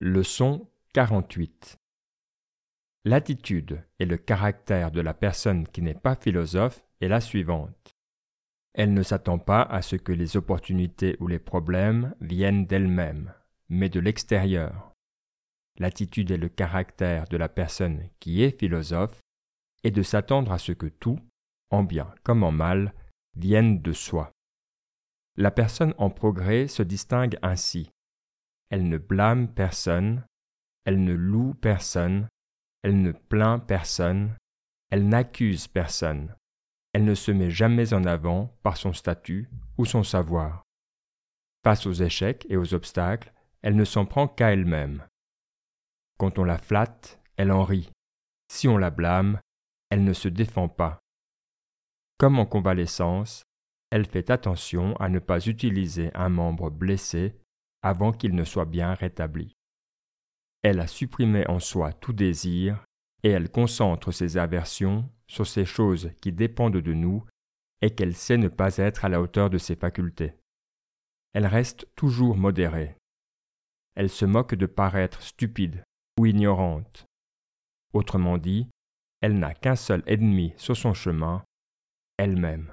Leçon 48 L'attitude et le caractère de la personne qui n'est pas philosophe est la suivante. Elle ne s'attend pas à ce que les opportunités ou les problèmes viennent d'elle-même, mais de l'extérieur. L'attitude et le caractère de la personne qui est philosophe est de s'attendre à ce que tout, en bien comme en mal, vienne de soi. La personne en progrès se distingue ainsi elle ne blâme personne, elle ne loue personne, elle ne plaint personne, elle n'accuse personne, elle ne se met jamais en avant par son statut ou son savoir. Face aux échecs et aux obstacles, elle ne s'en prend qu'à elle-même. Quand on la flatte, elle en rit. Si on la blâme, elle ne se défend pas. Comme en convalescence, elle fait attention à ne pas utiliser un membre blessé avant qu'il ne soit bien rétabli. Elle a supprimé en soi tout désir, et elle concentre ses aversions sur ces choses qui dépendent de nous et qu'elle sait ne pas être à la hauteur de ses facultés. Elle reste toujours modérée. Elle se moque de paraître stupide ou ignorante. Autrement dit, elle n'a qu'un seul ennemi sur son chemin, elle-même.